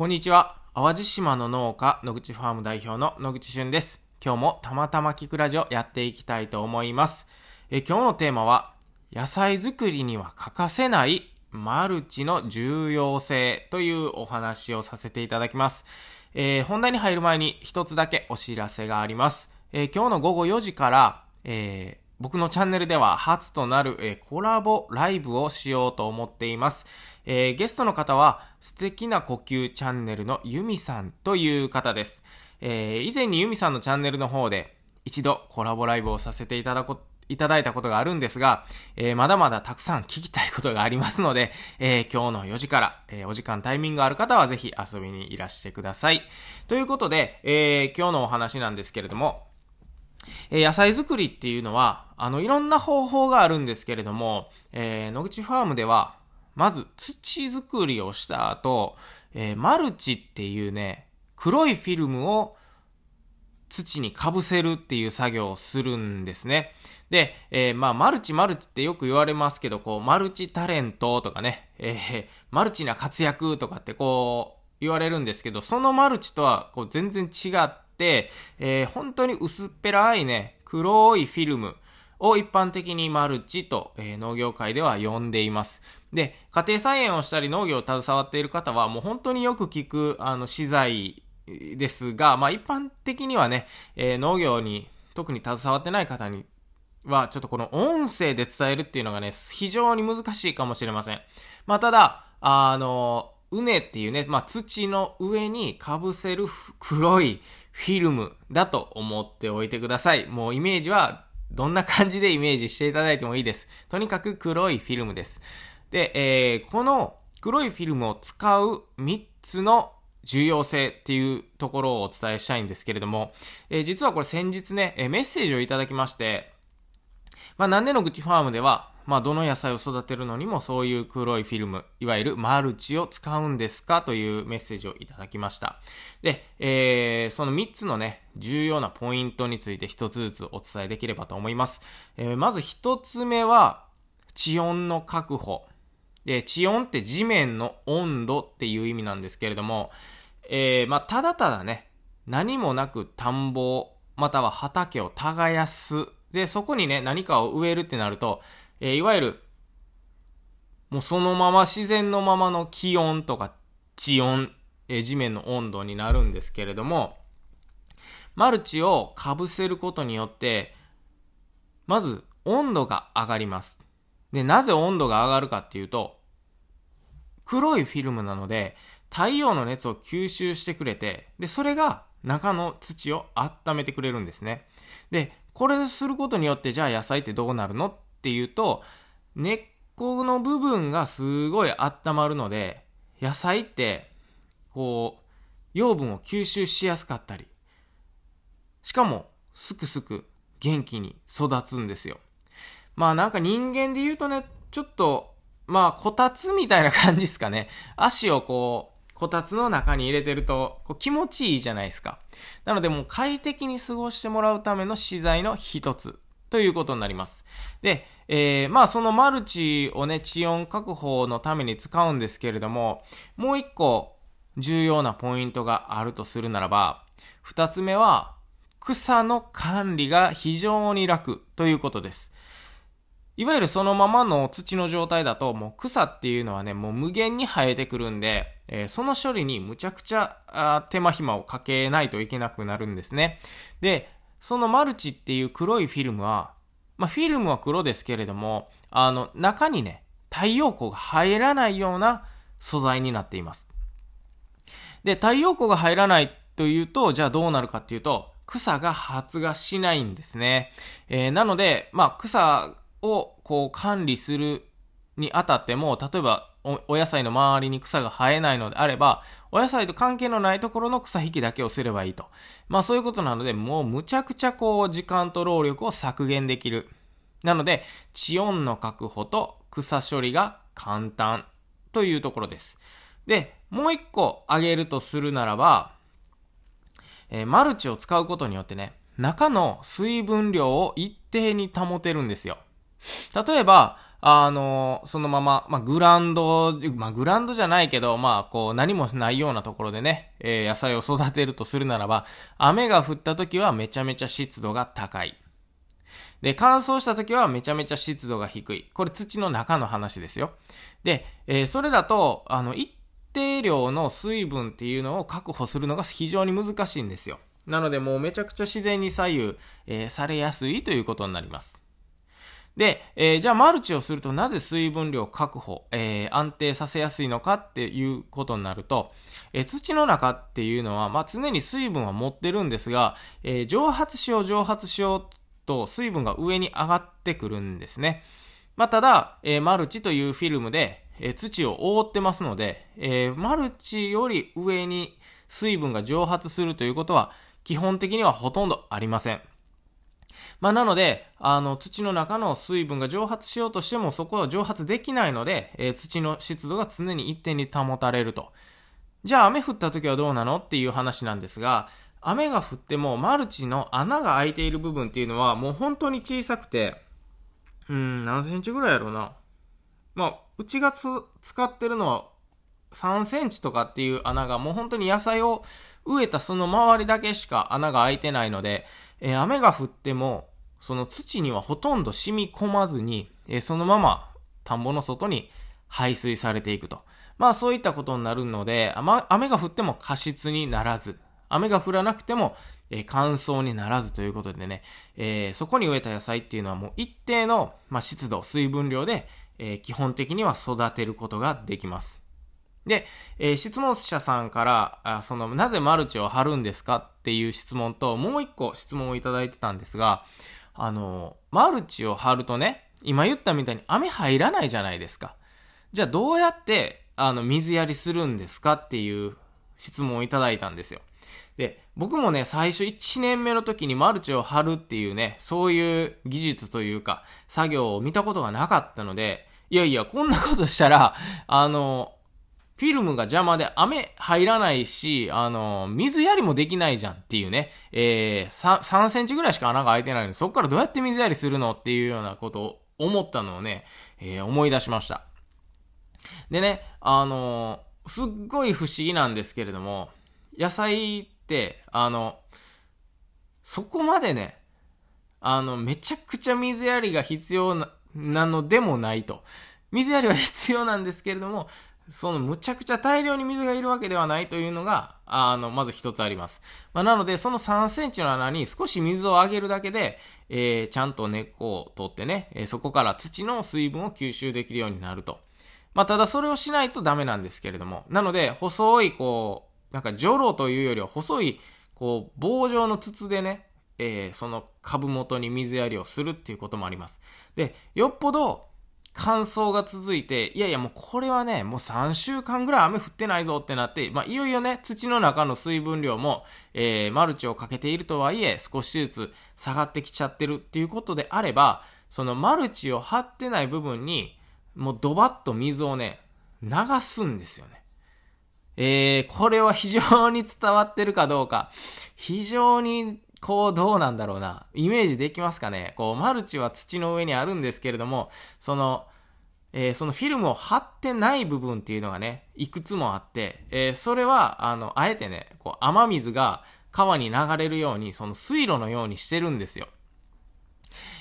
こんにちは。淡路島の農家、野口ファーム代表の野口俊です。今日もたまたま聞くラジオやっていきたいと思います。え今日のテーマは、野菜作りには欠かせないマルチの重要性というお話をさせていただきます。えー、本題に入る前に一つだけお知らせがあります。えー、今日の午後4時から、えー、僕のチャンネルでは初となる、えコラボライブをしようと思っています。え、ゲストの方は素敵な呼吸チャンネルのユミさんという方です。えー、以前にユミさんのチャンネルの方で一度コラボライブをさせていただこいただいたことがあるんですが、えー、まだまだたくさん聞きたいことがありますので、えー、今日の4時から、えー、お時間タイミングある方はぜひ遊びにいらしてください。ということで、え今日のお話なんですけれども、え野菜作りっていうのは、あの、いろんな方法があるんですけれども、え野口ファームでは、まず土作りをした後、えー、マルチっていうね、黒いフィルムを土にかぶせるっていう作業をするんですね。で、えー、まあ、マルチマルチってよく言われますけど、こう、マルチタレントとかね、えー、マルチな活躍とかってこう、言われるんですけど、そのマルチとはこう全然違って、えー、本当に薄っぺらいね、黒いフィルムを一般的にマルチと、えー、農業界では呼んでいます。で、家庭菜園をしたり農業を携わっている方はもう本当によく聞く、あの、資材ですが、まあ一般的にはね、えー、農業に特に携わってない方には、ちょっとこの音声で伝えるっていうのがね、非常に難しいかもしれません。まあただ、あの、うねっていうね、まあ土の上に被せる黒いフィルムだと思っておいてください。もうイメージはどんな感じでイメージしていただいてもいいです。とにかく黒いフィルムです。で、えー、この黒いフィルムを使う3つの重要性っていうところをお伝えしたいんですけれども、えー、実はこれ先日ね、えー、メッセージをいただきまして、まあ、なんでの口ファームでは、まあ、どの野菜を育てるのにもそういう黒いフィルム、いわゆるマルチを使うんですか？というメッセージをいただきました。で、えー、その3つのね、重要なポイントについて1つずつお伝えできればと思います。えー、まず1つ目は、地温の確保。で、地温って地面の温度っていう意味なんですけれども、えー、まあ、ただただね、何もなく田んぼ、または畑を耕す。で、そこにね、何かを植えるってなると、えー、いわゆる、もうそのまま自然のままの気温とか地温、えー、地面の温度になるんですけれども、マルチを被せることによって、まず温度が上がります。で、なぜ温度が上がるかっていうと、黒いフィルムなので、太陽の熱を吸収してくれて、で、それが中の土を温めてくれるんですね。で、これすることによって、じゃあ野菜ってどうなるのっていうと、根っこの部分がすごい温まるので、野菜って、こう、養分を吸収しやすかったり、しかも、すくすく元気に育つんですよ。まあなんか人間で言うとね、ちょっと、まあこたつみたいな感じですかね。足をこう、こたつの中に入れてると、こう気持ちいいじゃないですか。なのでもう快適に過ごしてもらうための資材の一つということになります。で、えー、まあそのマルチをね、地温確保のために使うんですけれども、もう一個重要なポイントがあるとするならば、二つ目は、草の管理が非常に楽ということです。いわゆるそのままの土の状態だと、もう草っていうのはね、もう無限に生えてくるんで、えー、その処理にむちゃくちゃ手間暇をかけないといけなくなるんですね。で、そのマルチっていう黒いフィルムは、まあ、フィルムは黒ですけれども、あの、中にね、太陽光が入らないような素材になっています。で、太陽光が入らないというと、じゃあどうなるかっていうと、草が発芽しないんですね。えー、なので、まあ、草をこう管理するにあたっても、例えばお野菜の周りに草が生えないのであれば、お野菜と関係のないところの草引きだけをすればいいと。まあそういうことなので、もうむちゃくちゃこう時間と労力を削減できる。なので、地温の確保と草処理が簡単というところです。で、もう一個挙げるとするならば、えー、マルチを使うことによってね、中の水分量を一定に保てるんですよ。例えば、あの、そのまま、まあ、グランド、まあ、グランドじゃないけど、まあ、こう、何もないようなところでね、えー、野菜を育てるとするならば、雨が降った時はめちゃめちゃ湿度が高い。で、乾燥した時はめちゃめちゃ湿度が低い。これ土の中の話ですよ。で、えー、それだと、あの、一定量の水分っていうのを確保するのが非常に難しいんですよ。なのでもうめちゃくちゃ自然に左右、えー、されやすいということになります。で、えー、じゃあマルチをするとなぜ水分量確保、えー、安定させやすいのかっていうことになると、えー、土の中っていうのは、まあ、常に水分は持ってるんですが、え蒸発しよう蒸発しようと水分が上に上がってくるんですね。まあ、ただ、えマルチというフィルムで、え土を覆ってますので、えマルチより上に水分が蒸発するということは、基本的にはほとんどありません。まあ、なので、あの、土の中の水分が蒸発しようとしても、そこは蒸発できないので、えー、土の湿度が常に一定に保たれると。じゃあ、雨降った時はどうなのっていう話なんですが、雨が降っても、マルチの穴が開いている部分っていうのは、もう本当に小さくて、うん、何センチぐらいやろうな。まあ、うちが使ってるのは、3センチとかっていう穴が、もう本当に野菜を植えたその周りだけしか穴が開いてないので、えー、雨が降っても、その土にはほとんど染み込まずに、えー、そのまま田んぼの外に排水されていくと。まあそういったことになるので、雨が降っても過失にならず、雨が降らなくても、えー、乾燥にならずということでね、えー、そこに植えた野菜っていうのはもう一定の、まあ、湿度、水分量で、えー、基本的には育てることができます。で、えー、質問者さんから、あその、なぜマルチを張るんですかっていう質問と、もう一個質問をいただいてたんですが、あの、マルチを張るとね、今言ったみたいに雨入らないじゃないですか。じゃあどうやって、あの、水やりするんですかっていう質問をいただいたんですよ。で、僕もね、最初1年目の時にマルチを張るっていうね、そういう技術というか、作業を見たことがなかったので、いやいや、こんなことしたら、あの、フィルムが邪魔で雨入らないし、あの、水やりもできないじゃんっていうね、えー、3, 3センチぐらいしか穴が開いてないので、そこからどうやって水やりするのっていうようなことを思ったのをね、えー、思い出しました。でね、あのすっごい不思議なんですけれども、野菜って、あの、そこまでね、あの、めちゃくちゃ水やりが必要な、なのでもないと。水やりは必要なんですけれども、そのむちゃくちゃ大量に水がいるわけではないというのが、あの、まず一つあります。まあ、なので、その3センチの穴に少し水をあげるだけで、えー、ちゃんと根っこを取ってね、えー、そこから土の水分を吸収できるようになると。まあ、ただそれをしないとダメなんですけれども。なので、細い、こう、なんか、ジョロというよりは細い、こう、棒状の筒でね、えー、その株元に水やりをするっていうこともあります。で、よっぽど、乾燥が続いて、いやいやもうこれはね、もう3週間ぐらい雨降ってないぞってなって、まあいよいよね、土の中の水分量も、えー、マルチをかけているとはいえ、少しずつ下がってきちゃってるっていうことであれば、そのマルチを張ってない部分に、もうドバッと水をね、流すんですよね。えー、これは非常に伝わってるかどうか、非常にこう、どうなんだろうな。イメージできますかねこう、マルチは土の上にあるんですけれども、その、えー、そのフィルムを貼ってない部分っていうのがね、いくつもあって、えー、それは、あの、あえてね、こう、雨水が川に流れるように、その水路のようにしてるんですよ。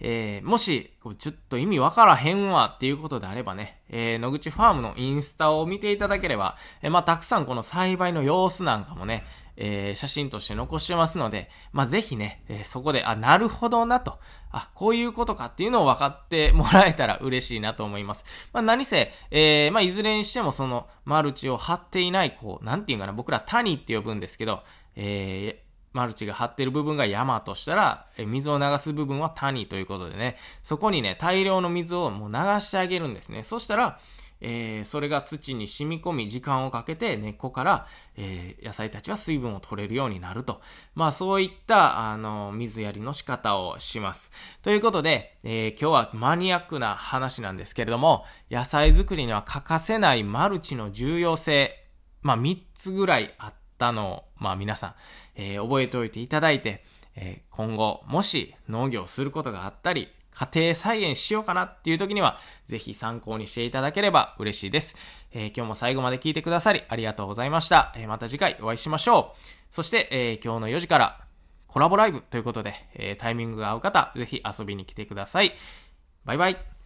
えー、もし、ちょっと意味わからへんわっていうことであればね、えー、野口ファームのインスタを見ていただければ、えー、まあ、たくさんこの栽培の様子なんかもね、えー、写真として残してますので、まあ、ぜひね、えー、そこで、あ、なるほどなと、あ、こういうことかっていうのを分かってもらえたら嬉しいなと思います。まあ、何せ、えー、まあ、いずれにしてもその、マルチを張っていない、こう、なんていうかな、僕ら谷って呼ぶんですけど、えー、マルチが張ってる部分が山としたら、水を流す部分は谷ということでね、そこにね、大量の水をもう流してあげるんですね。そしたら、えー、それが土に染み込み、時間をかけて根っこから、えー、野菜たちは水分を取れるようになると。まあそういった、あの、水やりの仕方をします。ということで、えー、今日はマニアックな話なんですけれども、野菜作りには欠かせないマルチの重要性、まあ3つぐらいあったのを、まあ皆さん、え覚えておいていただいて、え今後、もし農業することがあったり、家庭菜園しようかなっていう時には、ぜひ参考にしていただければ嬉しいです。えー、今日も最後まで聞いてくださりありがとうございました。えー、また次回お会いしましょう。そして、えー、今日の4時からコラボライブということで、えタイミングが合う方、ぜひ遊びに来てください。バイバイ。